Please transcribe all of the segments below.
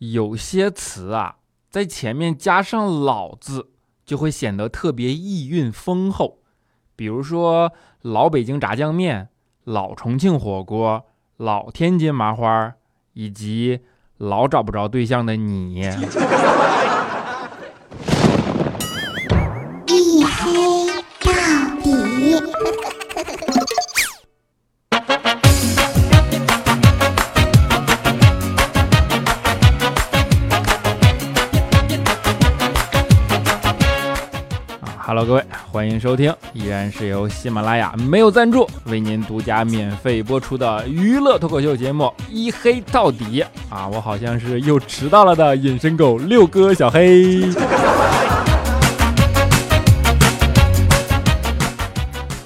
有些词啊，在前面加上“老”字，就会显得特别意蕴丰厚。比如说老北京炸酱面、老重庆火锅、老天津麻花，以及老找不着对象的你。各位，欢迎收听，依然是由喜马拉雅没有赞助为您独家免费播出的娱乐脱口秀节目《一黑到底》啊！我好像是又迟到了的隐身狗六哥小黑。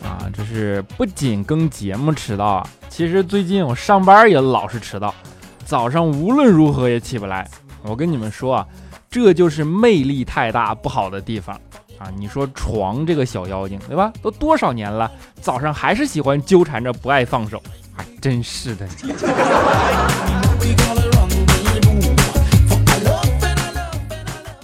啊，这是不仅跟节目迟到啊，其实最近我上班也老是迟到，早上无论如何也起不来。我跟你们说啊，这就是魅力太大不好的地方。啊，你说床这个小妖精，对吧？都多少年了，早上还是喜欢纠缠着不爱放手，啊，真是的。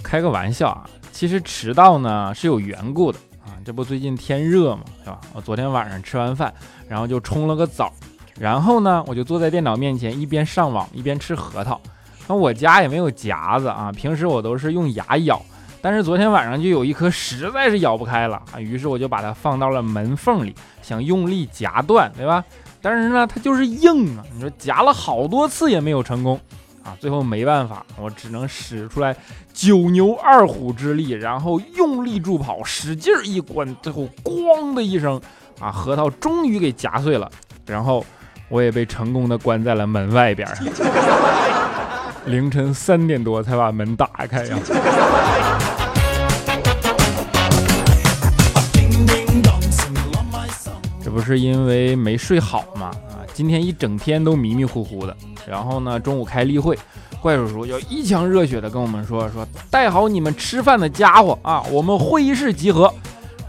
开个玩笑啊，其实迟到呢是有缘故的啊。这不最近天热嘛，是吧？我昨天晚上吃完饭，然后就冲了个澡，然后呢我就坐在电脑面前，一边上网一边吃核桃。那我家也没有夹子啊，平时我都是用牙咬。但是昨天晚上就有一颗实在是咬不开了啊，于是我就把它放到了门缝里，想用力夹断，对吧？但是呢，它就是硬啊，你说夹了好多次也没有成功啊，最后没办法，我只能使出来九牛二虎之力，然后用力助跑，使劲一关，最后咣的一声啊，核桃终于给夹碎了，然后我也被成功的关在了门外边。凌晨三点多才把门打开呀。这不是因为没睡好吗？啊，今天一整天都迷迷糊糊的。然后呢，中午开例会，怪叔叔就一腔热血的跟我们说说，带好你们吃饭的家伙啊，我们会议室集合。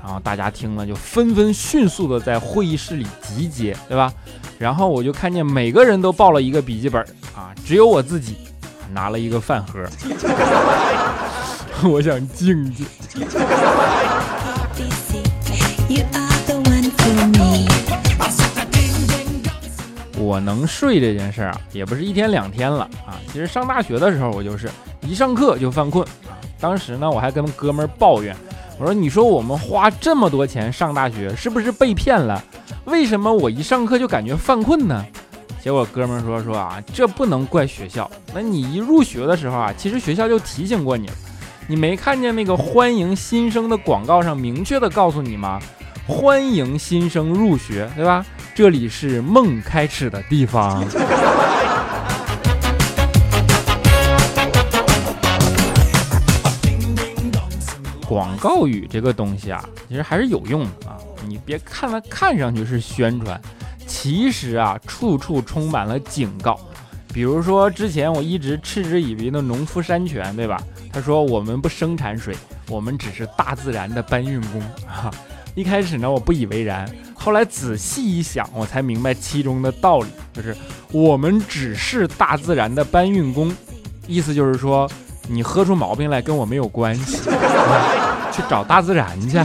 然后大家听了就纷纷迅速的在会议室里集结，对吧？然后我就看见每个人都抱了一个笔记本啊，只有我自己。拿了一个饭盒，我想静静。我能睡这件事儿啊，也不是一天两天了啊。其实上大学的时候，我就是一上课就犯困啊。当时呢，我还跟哥们儿抱怨，我说：“你说我们花这么多钱上大学，是不是被骗了？为什么我一上课就感觉犯困呢？”结果哥们说说啊，这不能怪学校。那你一入学的时候啊，其实学校就提醒过你了。你没看见那个欢迎新生的广告上明确的告诉你吗？欢迎新生入学，对吧？这里是梦开始的地方。广告语这个东西啊，其实还是有用的啊。你别看它看上去是宣传。其实啊，处处充满了警告。比如说，之前我一直嗤之以鼻的农夫山泉，对吧？他说我们不生产水，我们只是大自然的搬运工啊。一开始呢，我不以为然，后来仔细一想，我才明白其中的道理，就是我们只是大自然的搬运工，意思就是说，你喝出毛病来跟我没有关系，去找大自然去。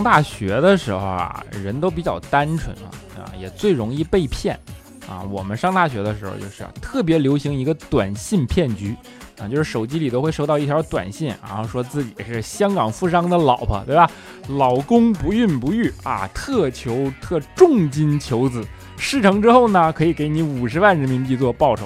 上大学的时候啊，人都比较单纯啊，啊，也最容易被骗啊。我们上大学的时候，就是特别流行一个短信骗局啊，就是手机里都会收到一条短信，然后说自己是香港富商的老婆，对吧？老公不孕不育啊，特求特重金求子，事成之后呢，可以给你五十万人民币做报酬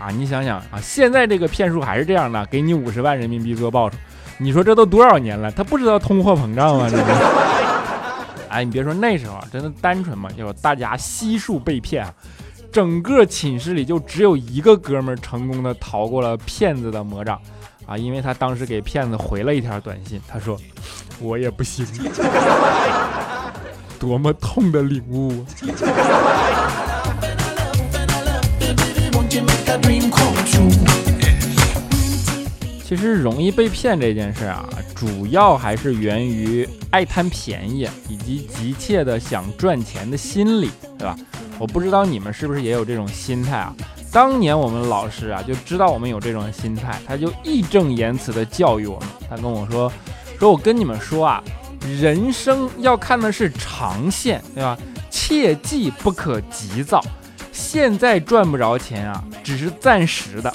啊。你想想啊，现在这个骗术还是这样的，给你五十万人民币做报酬。你说这都多少年了，他不知道通货膨胀啊？这 哎，你别说那时候真的单纯嘛，就大家悉数被骗，整个寝室里就只有一个哥们儿成功的逃过了骗子的魔掌啊！因为他当时给骗子回了一条短信，他说：“我也不行。”多么痛的领悟！其实容易被骗这件事啊，主要还是源于爱贪便宜以及急切的想赚钱的心理，对吧？我不知道你们是不是也有这种心态啊？当年我们老师啊就知道我们有这种心态，他就义正言辞的教育我们，他跟我说：“说我跟你们说啊，人生要看的是长线，对吧？切记不可急躁。现在赚不着钱啊，只是暂时的，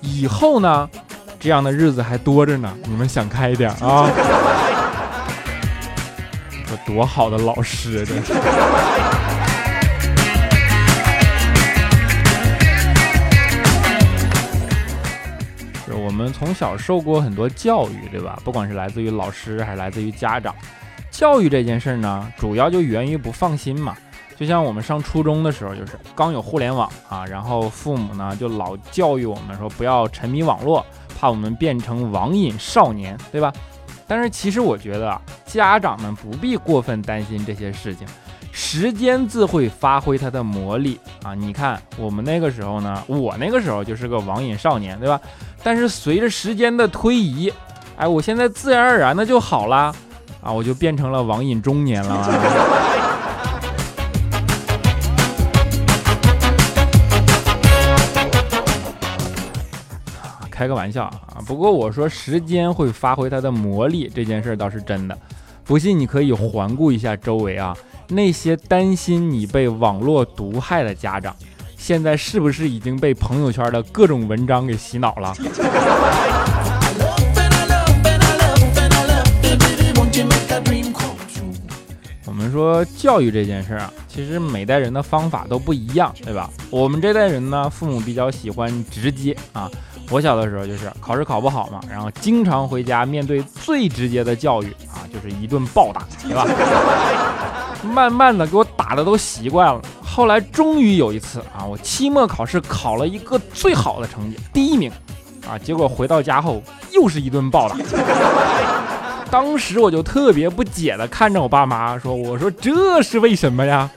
以后呢，这样的日子还多着呢。你们想开一点啊！这多好的老师啊，真是。”我们从小受过很多教育，对吧？不管是来自于老师还是来自于家长，教育这件事呢，主要就源于不放心嘛。就像我们上初中的时候，就是刚有互联网啊，然后父母呢就老教育我们说不要沉迷网络，怕我们变成网瘾少年，对吧？但是其实我觉得啊，家长们不必过分担心这些事情。时间自会发挥它的魔力啊！你看我们那个时候呢，我那个时候就是个网瘾少年，对吧？但是随着时间的推移，哎，我现在自然而然的就好了啊，我就变成了网瘾中年了。开个玩笑啊！不过我说时间会发挥它的魔力这件事倒是真的，不信你可以环顾一下周围啊。那些担心你被网络毒害的家长，现在是不是已经被朋友圈的各种文章给洗脑了？我们说教育这件事啊，其实每代人的方法都不一样，对吧？我们这代人呢，父母比较喜欢直接啊。我小的时候就是考试考不好嘛，然后经常回家面对最直接的教育啊，就是一顿暴打，对吧？慢慢的给我打的都习惯了。后来终于有一次啊，我期末考试考了一个最好的成绩，第一名啊。结果回到家后又是一顿暴打。当时我就特别不解的看着我爸妈说：“我说这是为什么呀？”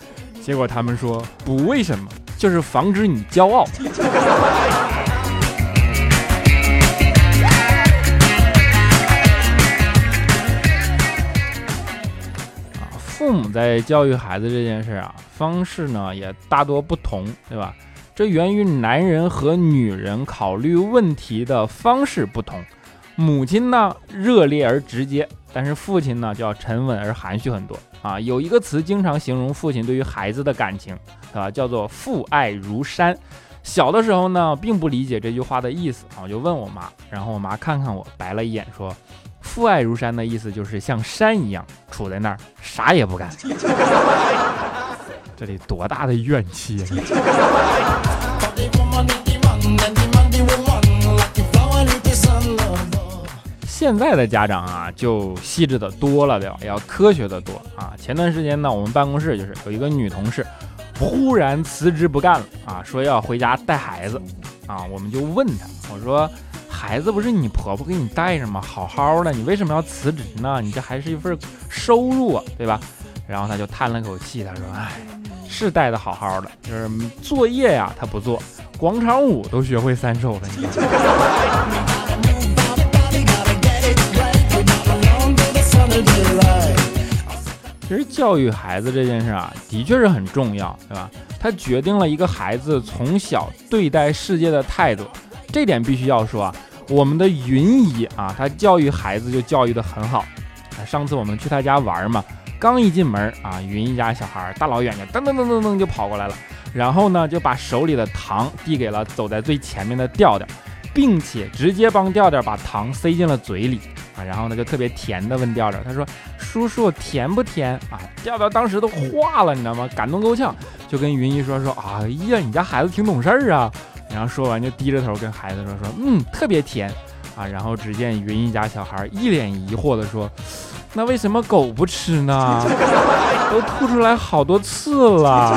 结果他们说：“不为什么，就是防止你骄傲。”父母在教育孩子这件事啊，方式呢也大多不同，对吧？这源于男人和女人考虑问题的方式不同。母亲呢热烈而直接，但是父亲呢就要沉稳而含蓄很多啊。有一个词经常形容父亲对于孩子的感情，啊，叫做父爱如山。小的时候呢，并不理解这句话的意思啊，我就问我妈，然后我妈看看我，白了一眼说。父爱如山的意思就是像山一样杵在那儿，啥也不干。这得多大的怨气啊！现在的家长啊，就细致的多了，对吧？要科学的多啊。前段时间呢，我们办公室就是有一个女同事，忽然辞职不干了啊，说要回家带孩子啊。我们就问他，我说。孩子不是你婆婆给你带着吗？好好的，你为什么要辞职呢？你这还是一份收入啊，对吧？然后他就叹了口气，他说：“哎，是带的好好的，就是作业呀，他不做，广场舞都学会三首了。”你其实教育孩子这件事啊，的确是很重要，对吧？它决定了一个孩子从小对待世界的态度，这点必须要说啊。我们的云姨啊，她教育孩子就教育的很好。上次我们去她家玩嘛，刚一进门啊，云姨家小孩大老远的噔噔噔噔噔就跑过来了，然后呢就把手里的糖递给了走在最前面的调调，并且直接帮调调把糖塞进了嘴里啊，然后呢就特别甜的问调调，他说：“叔叔甜不甜啊？”调调当时都化了，你知道吗？感动够呛，就跟云姨说说：“哎呀，你家孩子挺懂事儿啊。”然后说完就低着头跟孩子说说，嗯，特别甜啊。然后只见云一家小孩一脸疑惑的说，那为什么狗不吃呢？都吐出来好多次了，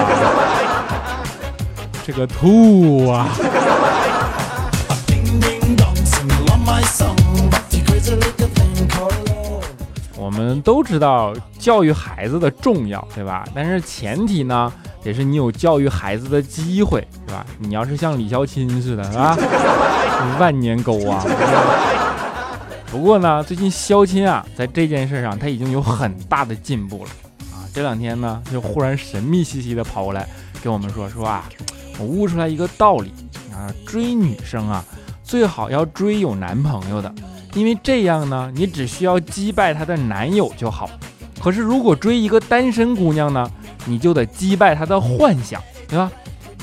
这个吐啊！我们都知道教育孩子的重要，对吧？但是前提呢？也是你有教育孩子的机会，是吧？你要是像李孝钦似的，是吧？万年沟啊！不过呢，最近肖钦啊，在这件事上他已经有很大的进步了啊。这两天呢，就忽然神秘兮兮的跑过来跟我们说说啊，我悟出来一个道理啊，追女生啊，最好要追有男朋友的，因为这样呢，你只需要击败她的男友就好。可是如果追一个单身姑娘呢，你就得击败她的幻想，对吧？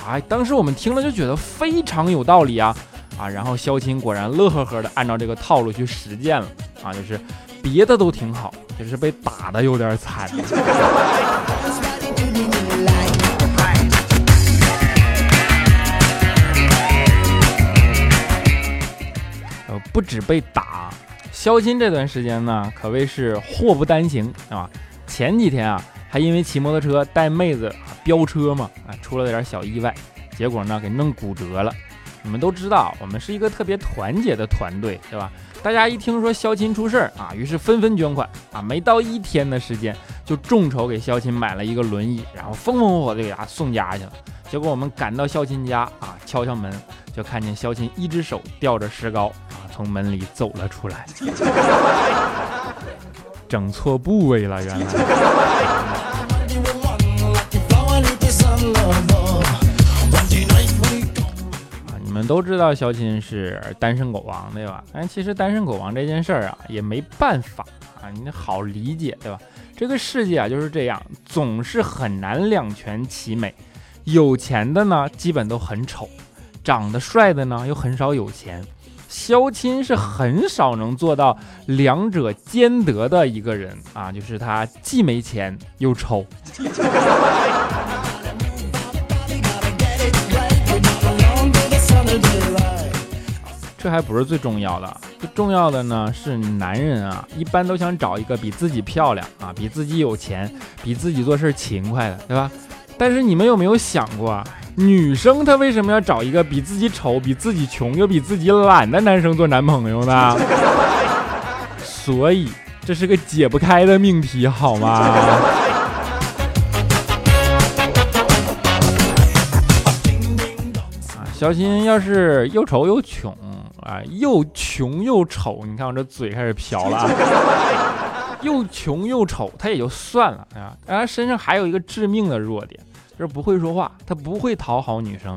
哎，当时我们听了就觉得非常有道理啊。啊，然后肖钦果然乐呵呵的按照这个套路去实践了啊，就是别的都挺好，就是被打的有点惨。不止被打，肖钦这段时间呢可谓是祸不单行啊。前几天啊，还因为骑摩托车带妹子飙车嘛，啊，出了点小意外，结果呢给弄骨折了。你们都知道，我们是一个特别团结的团队，对吧？大家一听说肖琴出事儿啊，于是纷纷捐款啊，没到一天的时间，就众筹给肖琴买了一个轮椅，然后风风火火的给他送家去了。结果我们赶到肖琴家啊，敲敲门，就看见肖琴一只手吊着石膏啊，从门里走了出来，整错部位了，原来。都知道肖钦是单身狗王，对吧？但其实单身狗王这件事儿啊，也没办法啊，你好理解，对吧？这个世界啊就是这样，总是很难两全其美。有钱的呢，基本都很丑；长得帅的呢，又很少有钱。肖钦是很少能做到两者兼得的一个人啊，就是他既没钱又丑。这还不是最重要的，最重要的呢是男人啊，一般都想找一个比自己漂亮啊，比自己有钱，比自己做事勤快的，对吧？但是你们有没有想过啊，女生她为什么要找一个比自己丑、比自己穷又比自己懒的男生做男朋友呢？所以这是个解不开的命题，好吗？啊，小心要是又丑又穷。啊，又穷又丑，你看我这嘴开始瓢了。啊 又穷又丑，他也就算了啊，但他身上还有一个致命的弱点，就是不会说话，他不会讨好女生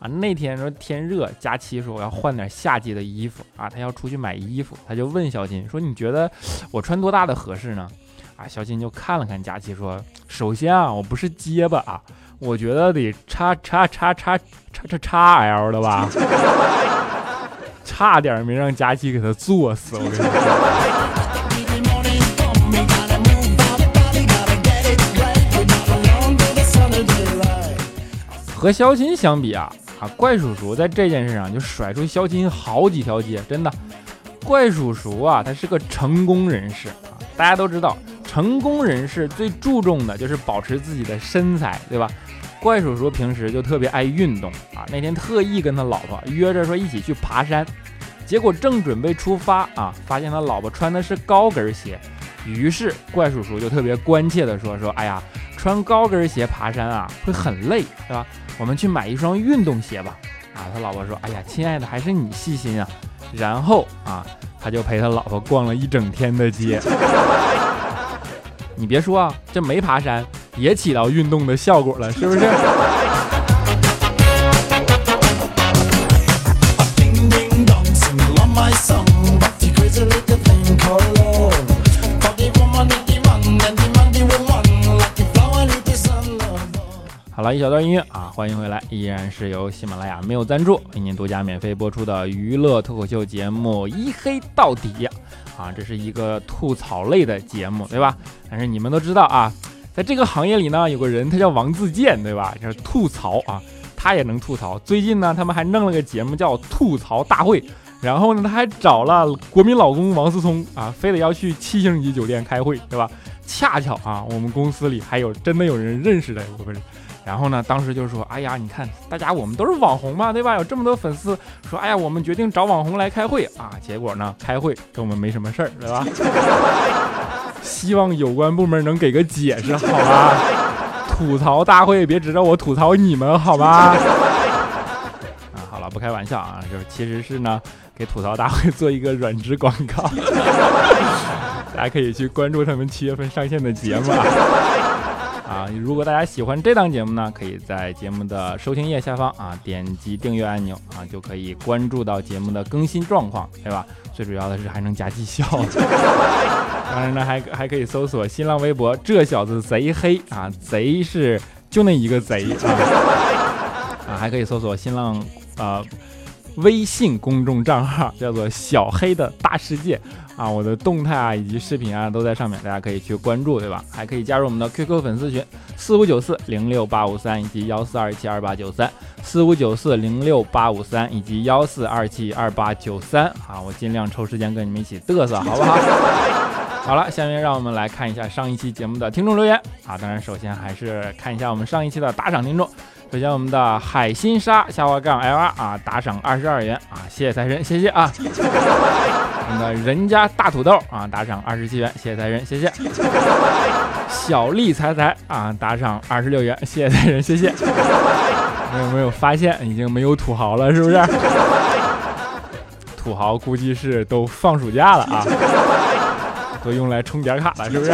啊。那天说天热，佳琪说我要换点夏季的衣服啊，他要出去买衣服，他就问小金说：“你觉得我穿多大的合适呢？”啊，小金就看了看佳琪说：“首先啊，我不是结巴啊，我觉得得叉叉叉叉叉叉叉 L 的吧。” 差点没让佳琪给他作死，我跟你说。和肖钦相比啊啊，怪叔叔在这件事上就甩出肖钦好几条街，真的。怪叔叔啊，他是个成功人士啊，大家都知道，成功人士最注重的就是保持自己的身材，对吧？怪叔叔平时就特别爱运动啊，那天特意跟他老婆约着说一起去爬山。结果正准备出发啊，发现他老婆穿的是高跟鞋，于是怪叔叔就特别关切的说：“说哎呀，穿高跟鞋爬山啊会很累，对吧？我们去买一双运动鞋吧。”啊，他老婆说：“哎呀，亲爱的，还是你细心啊。”然后啊，他就陪他老婆逛了一整天的街。你别说啊，这没爬山也起到运动的效果了，是不是？好了一小段音乐啊，欢迎回来，依然是由喜马拉雅没有赞助为您独家免费播出的娱乐脱口秀节目《一黑到底》啊，这是一个吐槽类的节目，对吧？但是你们都知道啊，在这个行业里呢，有个人他叫王自健，对吧？就是吐槽啊，他也能吐槽。最近呢，他们还弄了个节目叫《吐槽大会》，然后呢，他还找了国民老公王思聪啊，非得要去七星级酒店开会，对吧？恰巧啊，我们公司里还有真的有人认识的，不是？然后呢，当时就说：“哎呀，你看，大家我们都是网红嘛，对吧？有这么多粉丝，说，哎呀，我们决定找网红来开会啊。结果呢，开会跟我们没什么事儿，对吧？希望有关部门能给个解释，好吧？吐槽大会别指着我吐槽你们，好吧？啊，好了，不开玩笑啊，就是其实是呢给吐槽大会做一个软职广告，大家可以去关注他们七月份上线的节目啊。啊，如果大家喜欢这档节目呢，可以在节目的收听页下方啊点击订阅按钮啊，就可以关注到节目的更新状况，对吧？最主要的是还能加绩效。当然呢，还还可以搜索新浪微博“这小子贼黑”啊，贼是就那一个贼啊啊，还可以搜索新浪呃微信公众账号叫做“小黑的大世界”啊，我的动态啊以及视频啊都在上面，大家可以去关注，对吧？还可以加入我们的 QQ 粉丝群四五九四零六八五三以及幺四二七二八九三四五九四零六八五三以及幺四二七二八九三啊，我尽量抽时间跟你们一起嘚瑟，好不好？好了，下面让我们来看一下上一期节目的听众留言啊。当然，首先还是看一下我们上一期的打赏听众。首先，我们的海心沙下滑杠 L R 啊，打赏二十二元啊，谢谢财神，谢谢啊。我们的人家大土豆啊，打赏二十七元，谢谢财神，谢谢。小丽财财啊，打赏二十六元，谢谢财神，谢谢。你有没有发现已经没有土豪了，是不是？土豪估计是都放暑假了啊。都用来充点卡了，是不是？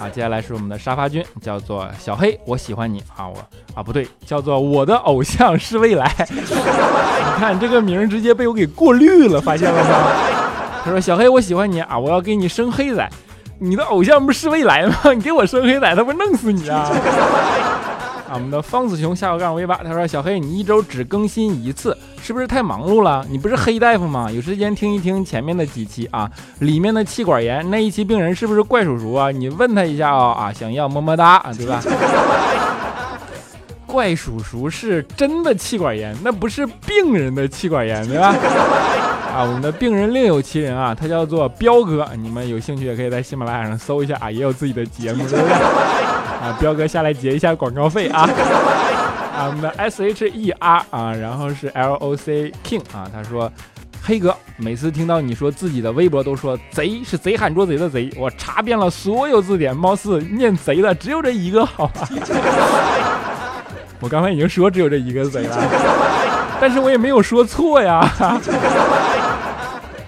啊，接下来是我们的沙发君，叫做小黑，我喜欢你啊，我啊不对，叫做我的偶像是未来。你看这个名直接被我给过滤了，发现了吗？他说小黑，我喜欢你啊，我要给你生黑仔。你的偶像不是未来吗？你给我生黑仔，他不弄死你啊？啊，我们的方子雄下个杠 V 八，他说小黑，你一周只更新一次，是不是太忙碌了？你不是黑大夫吗？有时间听一听前面的几期啊，里面的气管炎那一期病人是不是怪叔叔啊？你问他一下啊啊，想要么么哒啊，对吧？怪叔叔是真的气管炎，那不是病人的气管炎，对吧？啊，我们的病人另有其人啊，他叫做彪哥，你们有兴趣也可以在喜马拉雅上搜一下啊，也有自己的节目，对不对？啊，彪哥下来结一下广告费啊！我们的 S H E R 啊，然后是 L O C King 啊，他说，黑哥每次听到你说自己的微博都说贼是贼喊捉贼的贼，我查遍了所有字典，貌似念贼的只有这一个，好吧？我刚才已经说只有这一个贼了，但是我也没有说错呀。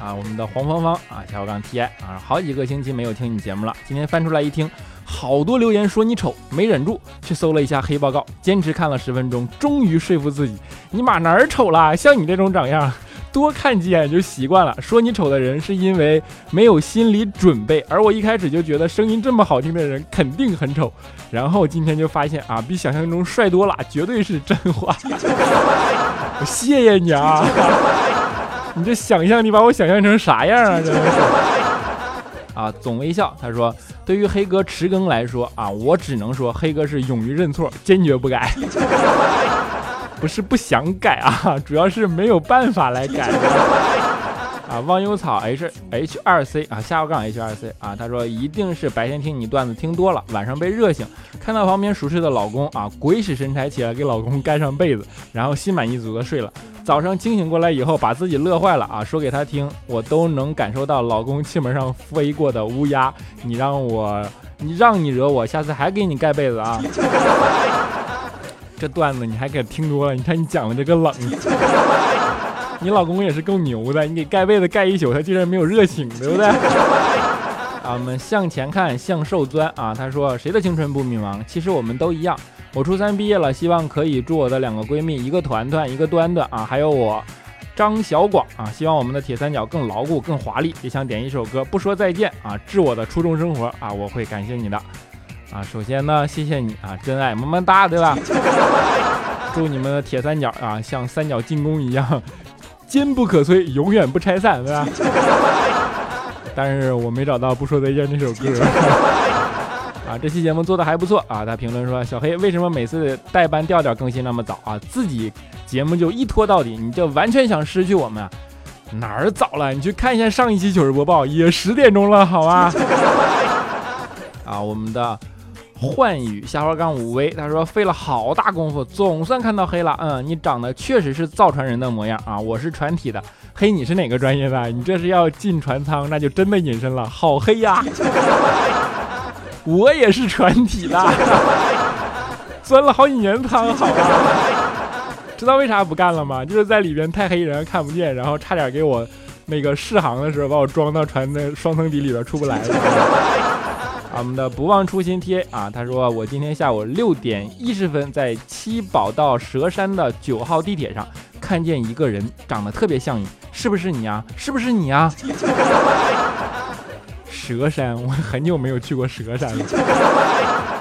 啊，我们的黄芳芳啊，小刚 T I 啊，好几个星期没有听你节目了，今天翻出来一听。好多留言说你丑，没忍住去搜了一下黑报告，坚持看了十分钟，终于说服自己，你妈哪儿丑了？像你这种长样，多看几眼就习惯了。说你丑的人是因为没有心理准备，而我一开始就觉得声音这么好听的人肯定很丑，然后今天就发现啊，比想象中帅多了，绝对是真话。我 谢谢你啊，你这想象，你把我想象成啥样啊？真的是。啊，总微笑。他说：“对于黑哥迟更来说啊，我只能说黑哥是勇于认错，坚决不改。不是不想改啊，主要是没有办法来改。”啊，忘忧草 H H 二 C 啊，下午杠 H 二 C 啊，他说一定是白天听你段子听多了，晚上被热醒，看到旁边熟睡的老公啊，鬼使神差起来给老公盖上被子，然后心满意足的睡了。早上清醒过来以后，把自己乐坏了啊，说给他听，我都能感受到老公气门上飞过的乌鸦。你让我，你让你惹我，下次还给你盖被子啊。这段子你还给听多了，你看你讲的这个冷。你老公也是够牛的，你给盖被子盖一宿，他竟然没有热醒，对不对？啊，我们向前看，向受钻啊。他说：“谁的青春不迷茫？其实我们都一样。我初三毕业了，希望可以祝我的两个闺蜜，一个团团，一个端端啊，还有我张小广啊，希望我们的铁三角更牢固、更华丽。也想点一首歌，不说再见啊，致我的初中生活啊，我会感谢你的啊。首先呢，谢谢你啊，真爱么么哒，对吧？祝你们的铁三角啊，像三角进攻一样。”坚不可摧，永远不拆散，对吧？但是我没找到不说再见那首歌啊。这期节目做的还不错啊。他评论说：“小黑为什么每次代班调调更新那么早啊？自己节目就一拖到底，你就完全想失去我们？哪儿早了？你去看一下上一期糗事播报，也十点钟了，好吧？啊，我们的。幻宇下滑杠五 V，他说费了好大功夫，总算看到黑了。嗯，你长得确实是造船人的模样啊！我是船体的，黑你是哪个专业的？你这是要进船舱，那就真的隐身了，好黑呀！我也是船体的，钻了好几年舱，好吧？知道为啥不干了吗？就是在里边太黑人看不见，然后差点给我那个试航的时候把我装到船的双层底里边出不来了。啊，我们的不忘初心 T A 啊，他说我今天下午六点一十分在七宝到蛇山的九号地铁上看见一个人，长得特别像你，是不是你啊？是不是你啊？蛇山，我很久没有去过蛇山了，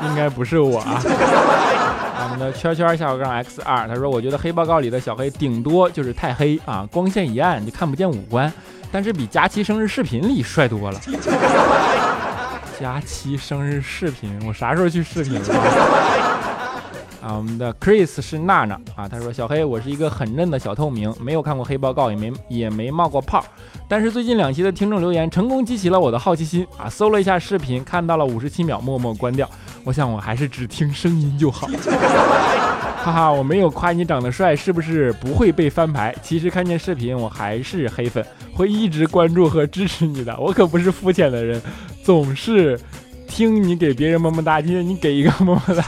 应该不是我啊。我们的圈圈下划杠 X 二，他说我觉得黑报告里的小黑顶多就是太黑啊，光线一暗就看不见五官，但是比佳期生日视频里帅多了。佳期生日视频，我啥时候去视频？啊，我们的 Chris 是娜娜啊，他说小黑，我是一个很嫩的小透明，没有看过黑报告，也没也没冒过泡，但是最近两期的听众留言成功激起了我的好奇心啊，搜了一下视频，看到了五十七秒，默默关掉。我想我还是只听声音就好。哈哈，我没有夸你长得帅，是不是不会被翻牌？其实看见视频，我还是黑粉，会一直关注和支持你的。我可不是肤浅的人，总是听你给别人么么哒，今天你给一个么么哒。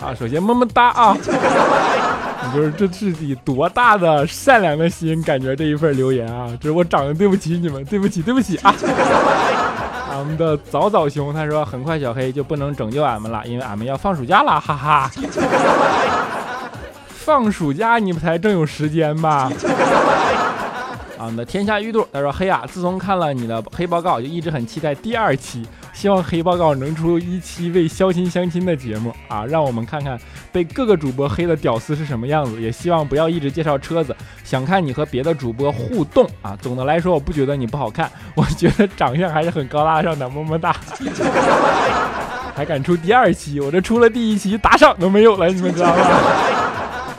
啊，首先么么哒啊！你就是这是以多大的善良的心，感觉这一份留言啊，这是我长得对不起你们，对不起，对不起啊！俺们的早早熊他说，很快小黑就不能拯救俺们了，因为俺们要放暑假了，哈哈。放暑假你们才正有时间吧？啊，我们的天下玉兔他说，黑啊，自从看了你的黑报告，就一直很期待第二期。希望黑报告能出一期为相亲相亲的节目啊，让我们看看被各个主播黑的屌丝是什么样子。也希望不要一直介绍车子，想看你和别的主播互动啊。总的来说，我不觉得你不好看，我觉得长相还是很高大上的，么么哒。还敢出第二期，我这出了第一期打赏都没有了，你们知道吗？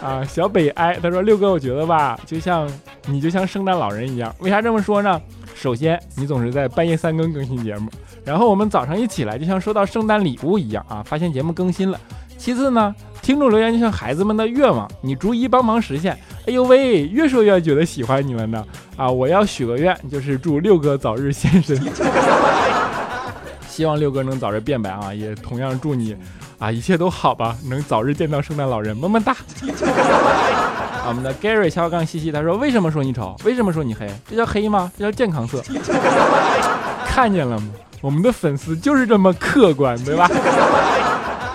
啊，小北哀他说六哥，我觉得吧，就像你就像圣诞老人一样，为啥这么说呢？首先，你总是在半夜三更更新节目，然后我们早上一起来就像收到圣诞礼物一样啊，发现节目更新了。其次呢，听众留言就像孩子们的愿望，你逐一帮忙实现。哎呦喂，越说越觉得喜欢你们呢啊！我要许个愿，就是祝六哥早日现身，希望六哥能早日变白啊！也同样祝你啊一切都好吧，能早日见到圣诞老人，么么哒。我们的 Gary 小杠西西他说：“为什么说你丑？为什么说你黑？这叫黑吗？这叫健康色。看见了吗？我们的粉丝就是这么客观，对吧？”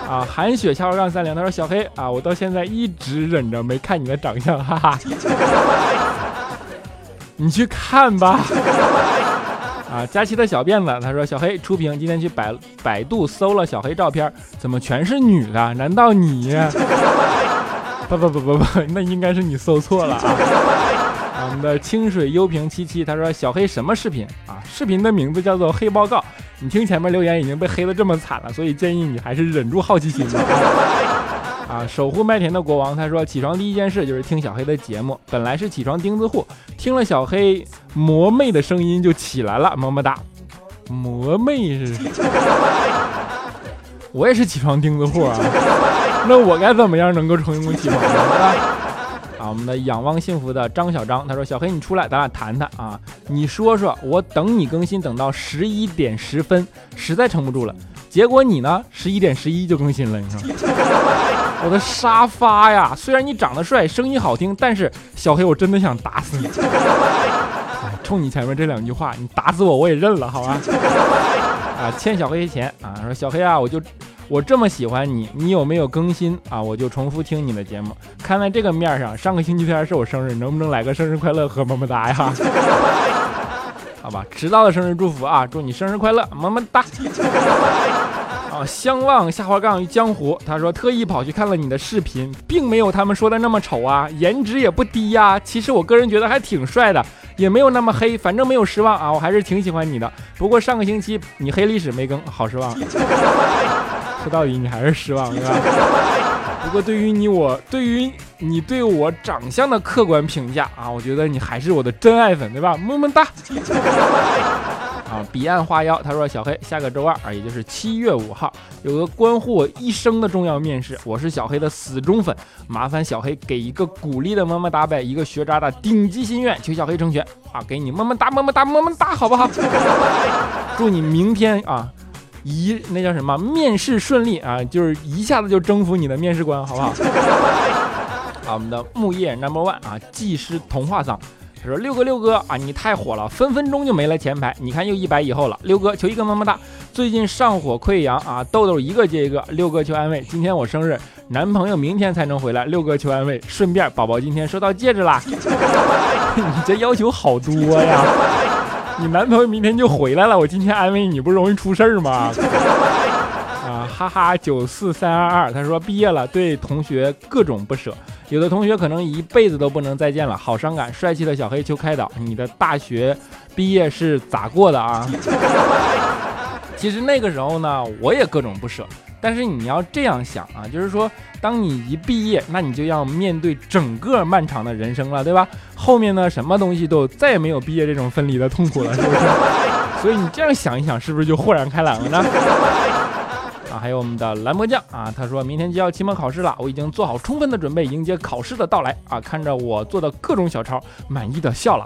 啊，韩雪小杠三零他说：“小黑啊，我到现在一直忍着没看你的长相，哈哈。你去看吧。”啊，佳琪的小辫子他说：“小黑出屏，今天去百百度搜了小黑照片，怎么全是女的？难道你？” 不不不不不，那应该是你搜错了啊！我们的清水幽平七七他说：“小黑什么视频啊？视频的名字叫做黑报告。你听前面留言已经被黑的这么惨了，所以建议你还是忍住好奇心吧。”啊，守护麦田的国王他说：“起床第一件事就是听小黑的节目，本来是起床钉子户，听了小黑魔魅的声音就起来了，么么哒。魔魅是？我也是起床钉子户啊。”那我该怎么样能够成功起床呢？啊，我们的仰望幸福的张小张他说：“小黑，你出来，咱俩谈谈啊！你说说，我等你更新等到十一点十分，实在撑不住了。结果你呢，十一点十一就更新了。你说，我的沙发呀！虽然你长得帅，声音好听，但是小黑，我真的想打死你！冲你前面这两句话，你打死我我也认了，好吧？啊，欠小黑钱啊！说小黑啊，我就。”我这么喜欢你，你有没有更新啊？我就重复听你的节目。看在这个面上，上个星期天是我生日，能不能来个生日快乐和么么哒呀？好吧，迟到的生日祝福啊！祝你生日快乐，么么哒。啊，相望下滑杠于江湖，他说特意跑去看了你的视频，并没有他们说的那么丑啊，颜值也不低呀。其实我个人觉得还挺帅的，也没有那么黑，反正没有失望啊，我还是挺喜欢你的。不过上个星期你黑历史没更，好失望。说到底，你还是失望，对吧？不过对于你，我对于你对我长相的客观评价啊，我觉得你还是我的真爱粉，对吧？么么哒。啊，彼岸花妖他说：“小黑，下个周二啊，也就是七月五号，有个关乎我一生的重要面试，我是小黑的死忠粉，麻烦小黑给一个鼓励的么么哒呗，一个学渣的顶级心愿，求小黑成全啊！给你么么哒，么么哒，么么哒，好不好？祝你明天啊。”一那叫什么？面试顺利啊，就是一下子就征服你的面试官，好不好？啊，我们的木叶 number one 啊，技师童话桑。他说：“六哥，六哥啊，你太火了，分分钟就没了前排。你看又一百以后了。六哥求一个么么哒。最近上火溃疡啊，痘痘一个接一个。六哥求安慰。今天我生日，男朋友明天才能回来。六哥求安慰。顺便，宝宝今天收到戒指啦。你这要求好多呀！你男朋友明天就回来了，我今天安慰你不容易出事儿吗？”啊，哈哈，九四三二二，他说毕业了，对同学各种不舍。有的同学可能一辈子都不能再见了，好伤感。帅气的小黑求开导，你的大学毕业是咋过的啊？其实那个时候呢，我也各种不舍。但是你要这样想啊，就是说，当你一毕业，那你就要面对整个漫长的人生了，对吧？后面呢，什么东西都再也没有毕业这种分离的痛苦了，是不是？所以你这样想一想，是不是就豁然开朗了呢？啊，还有我们的蓝魔将啊，他说明天就要期末考试了，我已经做好充分的准备迎接考试的到来啊！看着我做的各种小抄，满意的笑了。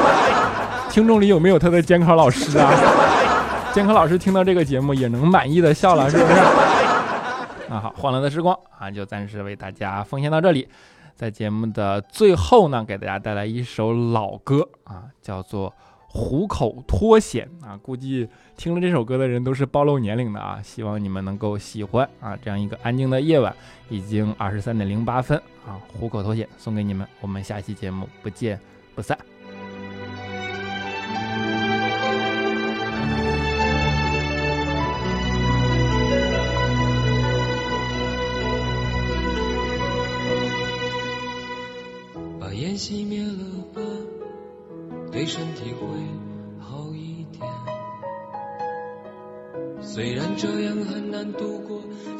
听众里有没有他的监考老师啊？监考老师听到这个节目也能满意的笑了，是不是？啊，好，欢乐的时光啊，就暂时为大家奉献到这里。在节目的最后呢，给大家带来一首老歌啊，叫做。虎口脱险啊，估计听了这首歌的人都是暴露年龄的啊，希望你们能够喜欢啊。这样一个安静的夜晚，已经二十三点零八分啊，虎口脱险送给你们，我们下期节目不见不散。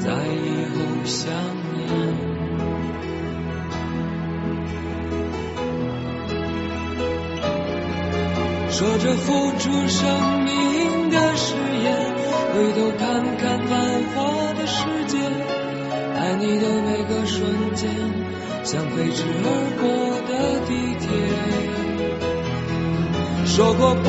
在以后想念。说着付出生命的誓言。回头看看繁华的世界，爱你的每个瞬间，像飞驰而过的地铁。说过不